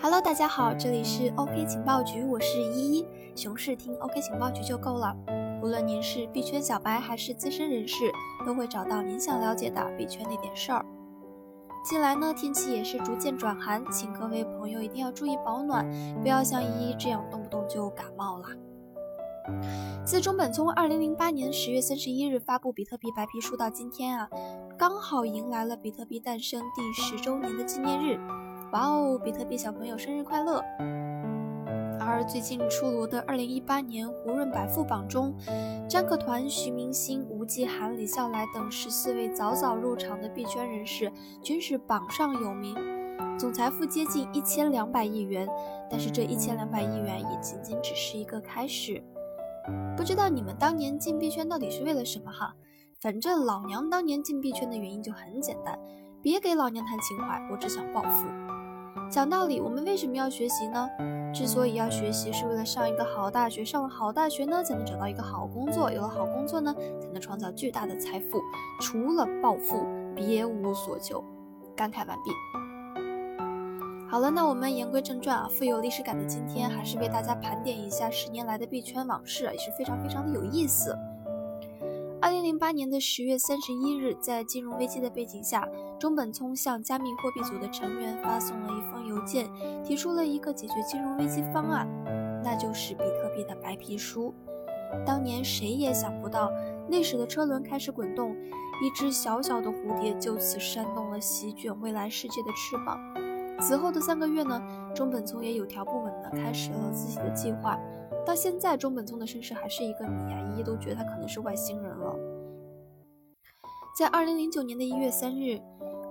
Hello，大家好，这里是 OK 情报局，我是依依。熊市听 OK 情报局就够了，无论您是币圈小白还是资深人士，都会找到您想了解的币圈那点事儿。近来呢，天气也是逐渐转寒，请各位朋友一定要注意保暖，不要像依依这样动不动就感冒了。自中本聪二零零八年十月三十一日发布比特币白皮书到今天啊，刚好迎来了比特币诞生第十周年的纪念日。哇哦，比特币小朋友生日快乐！而最近出炉的二零一八年胡润百富榜中，张克团、徐明星、吴继涵、李笑来等十四位早早入场的币圈人士均是榜上有名，总财富接近一千两百亿元。但是这一千两百亿元也仅仅只是一个开始。不知道你们当年进币圈到底是为了什么哈？反正老娘当年进币圈的原因就很简单，别给老娘谈情怀，我只想暴富。讲道理，我们为什么要学习呢？之所以要学习，是为了上一个好大学。上了好大学呢，才能找到一个好工作。有了好工作呢，才能创造巨大的财富。除了暴富，别无所求。感慨完毕。好了，那我们言归正传啊。富有历史感的今天，还是为大家盘点一下十年来的币圈往事，也是非常非常的有意思。二零零八年的十月三十一日，在金融危机的背景下，中本聪向加密货币组的成员发送了一封邮件，提出了一个解决金融危机方案，那就是比特币的白皮书。当年谁也想不到，历史的车轮开始滚动，一只小小的蝴蝶就此扇动了席卷未来世界的翅膀。此后的三个月呢，中本聪也有条不紊地开始了自己的计划。到现在，中本聪的身世还是一个谜啊！一一都觉得他可能是外星人了。在二零零九年的一月三日，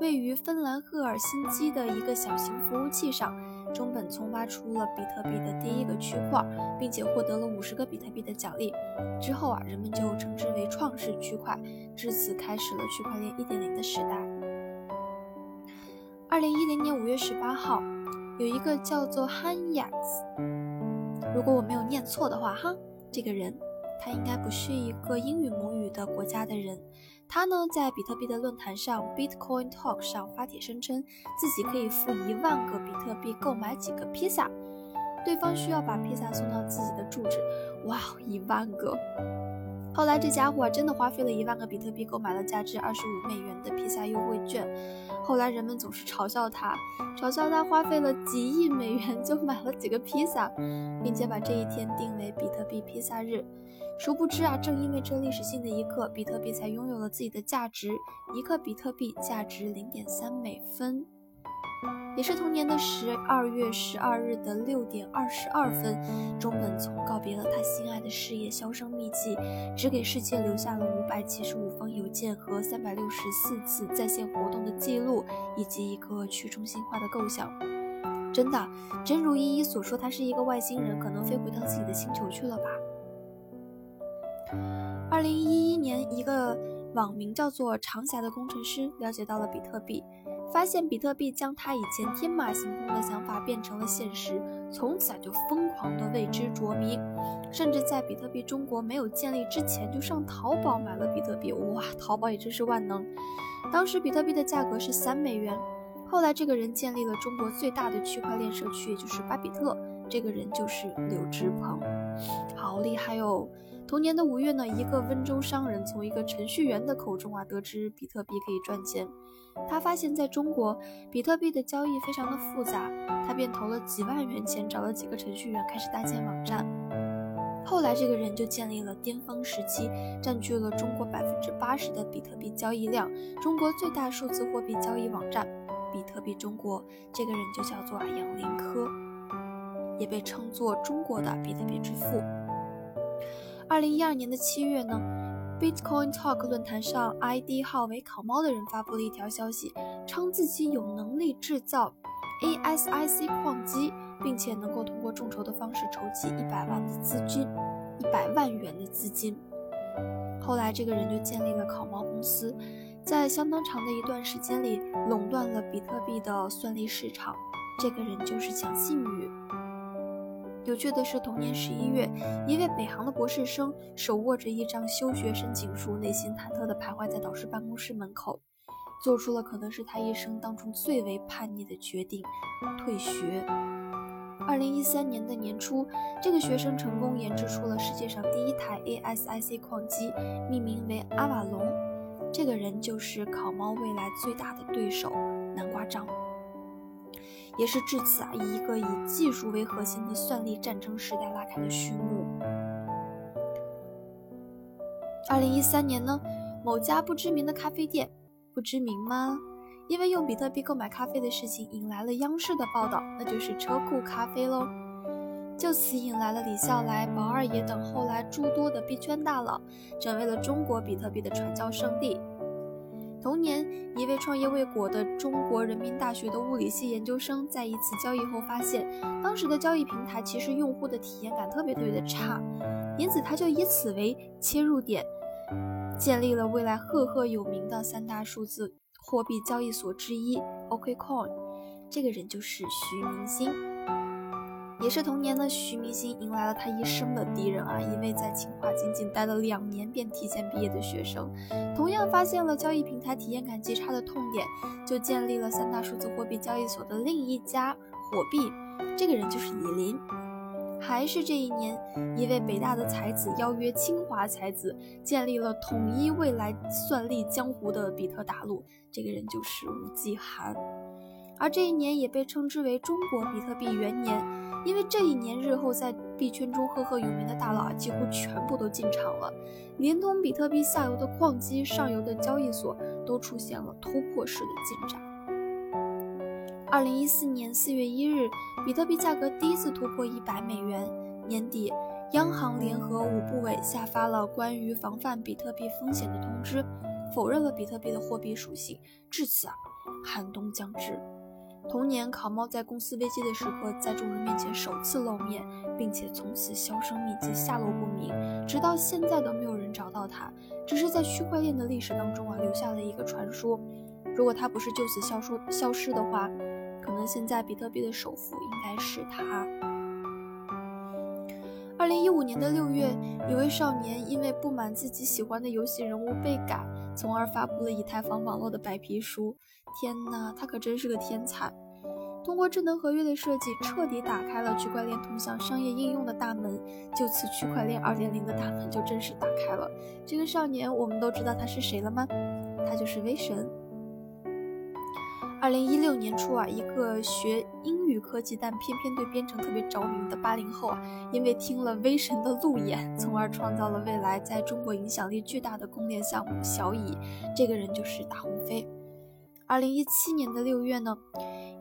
位于芬兰赫尔辛基的一个小型服务器上，中本聪挖出了比特币的第一个区块，并且获得了五十个比特币的奖励。之后啊，人们就称之为创世区块，至此开始了区块链一点零的时代。二零一零年五月十八号，有一个叫做 Han y a x 如果我没有念错的话，哈，这个人他应该不是一个英语母语的国家的人。他呢，在比特币的论坛上 Bitcoin Talk 上发帖声称，自己可以付一万个比特币购买几个披萨，对方需要把披萨送到自己的住址。哇，一万个！后来这家伙真的花费了一万个比特币购买了价值二十五美元的披萨优惠券。后来人们总是嘲笑他，嘲笑他花费了几亿美元就买了几个披萨，并且把这一天定为比特币披萨日。殊不知啊，正因为这历史性的一刻，比特币才拥有了自己的价值，一个比特币价值零点三美分。也是同年的十二月十二日的六点二十二分，中本聪告别了他心爱的事业，销声匿迹，只给世界留下了五百七十五封邮件和三百六十四次在线活动的记录，以及一个去中心化的构想。真的，真如依依所说，他是一个外星人，可能飞回到自己的星球去了吧？二零一一年，一个网名叫做长霞的工程师了解到了比特币。发现比特币将他以前天马行空的想法变成了现实，从此就疯狂的为之着迷，甚至在比特币中国没有建立之前就上淘宝买了比特币。哇，淘宝也真是万能！当时比特币的价格是三美元。后来这个人建立了中国最大的区块链社区，也就是巴比特。这个人就是柳志鹏，好厉害哟！同年的五月呢，一个温州商人从一个程序员的口中啊得知比特币可以赚钱。他发现，在中国，比特币的交易非常的复杂，他便投了几万元钱，找了几个程序员，开始搭建网站。后来，这个人就建立了巅峰时期，占据了中国百分之八十的比特币交易量，中国最大数字货币交易网站——比特币中国。这个人就叫做杨林科，也被称作中国的比特币之父。二零一二年的七月呢？Bitcoin Talk 论坛上，ID 号为“烤猫”的人发布了一条消息，称自己有能力制造 ASIC 矿机，并且能够通过众筹的方式筹集一百万的资金，一百万元的资金。后来，这个人就建立了烤猫公司，在相当长的一段时间里，垄断了比特币的算力市场。这个人就是蒋信宇。有趣的是，同年十一月，一位北航的博士生手握着一张休学申请书，内心忐忑地徘徊在导师办公室门口，做出了可能是他一生当中最为叛逆的决定——退学。二零一三年的年初，这个学生成功研制出了世界上第一台 ASIC 矿机，命名为阿瓦隆。这个人就是考猫未来最大的对手南瓜张。也是至此啊，以一个以技术为核心的算力战争时代拉开了序幕。二零一三年呢，某家不知名的咖啡店，不知名吗？因为用比特币购买咖啡的事情引来了央视的报道，那就是车库咖啡喽。就此引来了李笑来、宝二爷等后来诸多的币圈大佬，成为了中国比特币的传教圣地。同年，一位创业未果的中国人民大学的物理系研究生，在一次交易后发现，当时的交易平台其实用户的体验感特别特别的差，因此他就以此为切入点，建立了未来赫赫有名的三大数字货币交易所之一 OKCoin。这个人就是徐明星。也是同年呢，徐明星迎来了他一生的敌人啊！一位在清华仅仅待了两年便提前毕业的学生，同样发现了交易平台体验感极差的痛点，就建立了三大数字货币交易所的另一家火币。这个人就是以林。还是这一年，一位北大的才子邀约清华才子，建立了统一未来算力江湖的比特大陆。这个人就是吴继寒。而这一年也被称之为中国比特币元年。因为这一年，日后在币圈中赫赫有名的大佬啊，几乎全部都进场了，连同比特币下游的矿机、上游的交易所都出现了突破式的进展。二零一四年四月一日，比特币价格第一次突破一百美元。年底，央行联合五部委下发了关于防范比特币风险的通知，否认了比特币的货币属性。至此啊，寒冬将至。同年，考猫在公司危机的时刻，在众人面前首次露面，并且从此销声匿迹，下落不明，直到现在都没有人找到他。只是在区块链的历史当中啊，留下了一个传说：如果他不是就此消失消失的话，可能现在比特币的首富应该是他。二零一五年的六月，一位少年因为不满自己喜欢的游戏人物被改，从而发布了以太坊网络的白皮书。天呐，他可真是个天才！通过智能合约的设计，彻底打开了区块链通向商业应用的大门。就此，区块链二点零的大门就正式打开了。这个少年，我们都知道他是谁了吗？他就是威神。二零一六年初啊，一个学英语科技但偏偏对编程特别着迷的八零后啊，因为听了威神的路演，从而创造了未来在中国影响力巨大的公链项目小蚁。这个人就是大鸿飞。二零一七年的六月呢，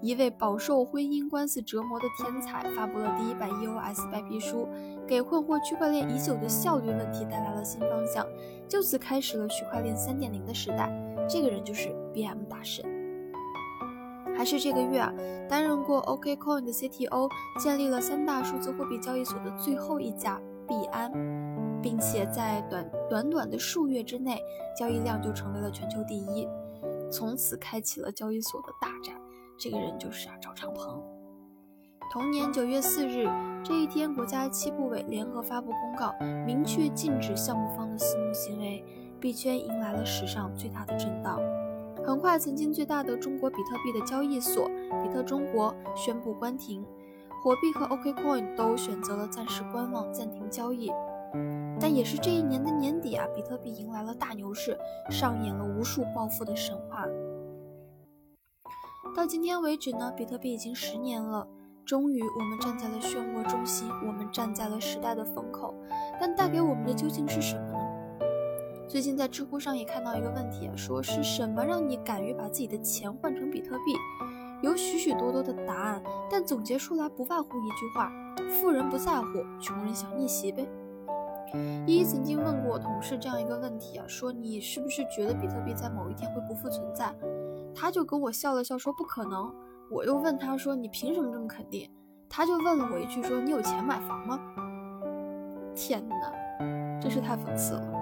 一位饱受婚姻官司折磨的天才发布了第一版 EOS 白皮书，给困惑区块链已久的效率问题带来了新方向，就此开始了区块链三点零的时代。这个人就是 BM 大神。还是这个月啊，担任过 OKCoin 的 CTO，建立了三大数字货币交易所的最后一家币安，并且在短短短的数月之内，交易量就成为了全球第一。从此开启了交易所的大战，这个人就是啊赵长鹏。同年九月四日这一天，国家七部委联合发布公告，明确禁止项目方的私募行为，币圈迎来了史上最大的震荡。很快，曾经最大的中国比特币的交易所比特中国宣布关停，火币和 OKCoin 都选择了暂时观望，暂停交易。但也是这一年的年底啊，比特币迎来了大牛市，上演了无数暴富的神话。到今天为止呢，比特币已经十年了，终于我们站在了漩涡中心，我们站在了时代的风口。但带给我们的究竟是什么呢？最近在知乎上也看到一个问题，说是什么让你敢于把自己的钱换成比特币？有许许多多的答案，但总结出来不外乎一句话：富人不在乎，穷人想逆袭呗。依依曾经问过我同事这样一个问题啊，说你是不是觉得比特币在某一天会不复存在？他就跟我笑了笑说不可能。我又问他说你凭什么这么肯定？他就问了我一句说你有钱买房吗？天哪，真是太讽刺了。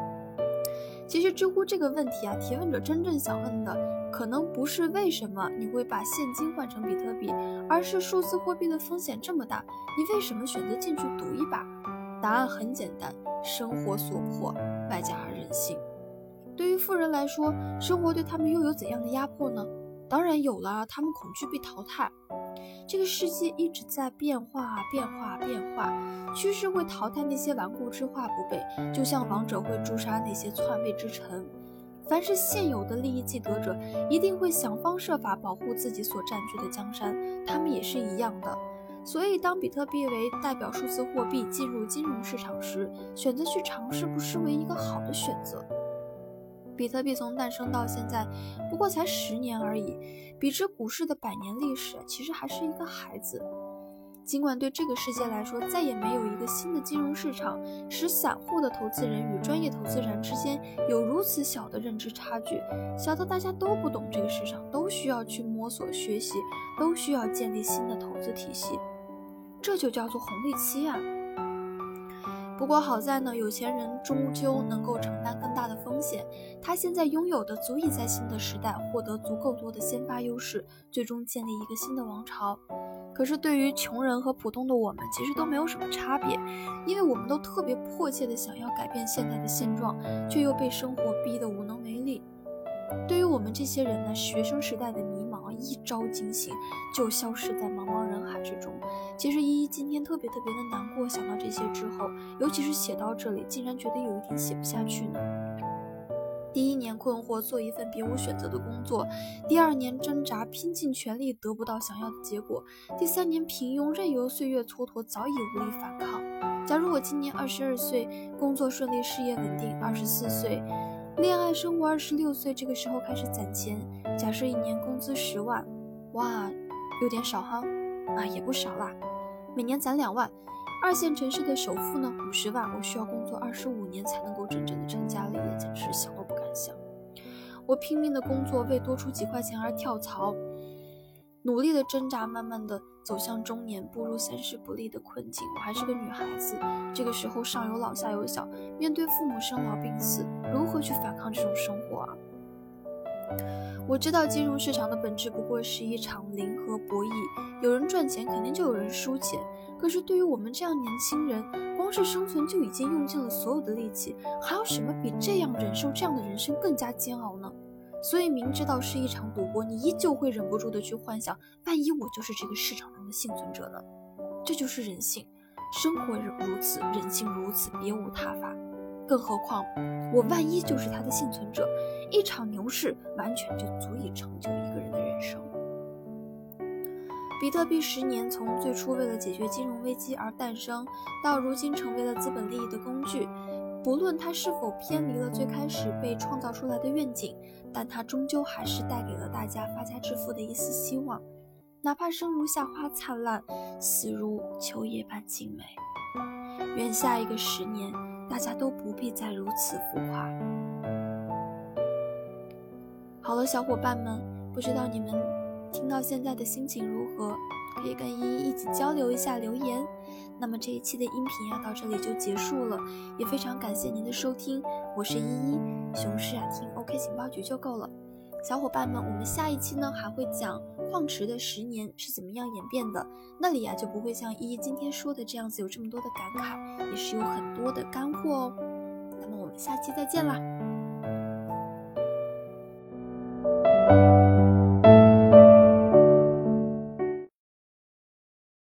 其实知乎这个问题啊，提问者真正想问的可能不是为什么你会把现金换成比特币，而是数字货币的风险这么大，你为什么选择进去赌一把？答案很简单，生活所迫，外加人性。对于富人来说，生活对他们又有怎样的压迫呢？当然有了，他们恐惧被淘汰。这个世界一直在变化，变化，变化，趋势会淘汰那些顽固之化不备，就像王者会诛杀那些篡位之臣。凡是现有的利益既得者，一定会想方设法保护自己所占据的江山，他们也是一样的。所以，当比特币为代表数字货币进入金融市场时，选择去尝试不失为一个好的选择。比特币从诞生到现在，不过才十年而已，比之股市的百年历史，其实还是一个孩子。尽管对这个世界来说，再也没有一个新的金融市场使散户的投资人与专业投资人之间有如此小的认知差距，小到大家都不懂这个市场，都需要去摸索学习，都需要建立新的投资体系，这就叫做红利期啊。不过好在呢，有钱人终究能够承担更大的风险。他现在拥有的足以在新的时代获得足够多的先发优势，最终建立一个新的王朝。可是对于穷人和普通的我们，其实都没有什么差别，因为我们都特别迫切的想要改变现在的现状，却又被生活逼得无能为力。对于我们这些人呢，学生时代的迷茫一朝惊醒，就消失在茫茫人海之中。其实依依今天特别特别的难过，想到这些之后，尤其是写到这里，竟然觉得有一点写不下去呢。第一年困惑，做一份别无选择的工作；第二年挣扎，拼尽全力得不到想要的结果；第三年平庸，任由岁月蹉跎，早已无力反抗。假如我今年二十二岁，工作顺利，事业稳定；二十四岁。恋爱生活，二十六岁这个时候开始攒钱。假设一年工资十万，哇，有点少哈，啊也不少啦。每年攒两万，二线城市的首付呢五十万，我需要工作二十五年才能够真正的成我拼命的工作，为多出几块钱而跳槽。努力的挣扎，慢慢的走向中年，步入三十不立的困境。我还是个女孩子，这个时候上有老下有小，面对父母生老病死，如何去反抗这种生活啊？我知道金融市场的本质不过是一场零和博弈，有人赚钱，肯定就有人输钱。可是对于我们这样年轻人，光是生存就已经用尽了所有的力气，还有什么比这样忍受这样的人生更加煎熬呢？所以明知道是一场赌博，你依旧会忍不住的去幻想，万一我就是这个市场中的幸存者呢？这就是人性，生活如此，人性如此，别无他法。更何况我万一就是他的幸存者，一场牛市完全就足以成就一个人的人生。比特币十年从最初为了解决金融危机而诞生，到如今成为了资本利益的工具。不论它是否偏离了最开始被创造出来的愿景，但它终究还是带给了大家发家致富的一丝希望。哪怕生如夏花灿烂，死如秋叶般静美。愿下一个十年，大家都不必再如此浮夸。好了，小伙伴们，不知道你们听到现在的心情如何？可以跟依依一起交流一下留言。那么这一期的音频呀，到这里就结束了，也非常感谢您的收听，我是依依，熊市啊听 OK 情报局就够了。小伙伴们，我们下一期呢还会讲矿池的十年是怎么样演变的，那里呀就不会像依依今天说的这样子有这么多的感慨，也是有很多的干货哦。那么我们下期再见啦。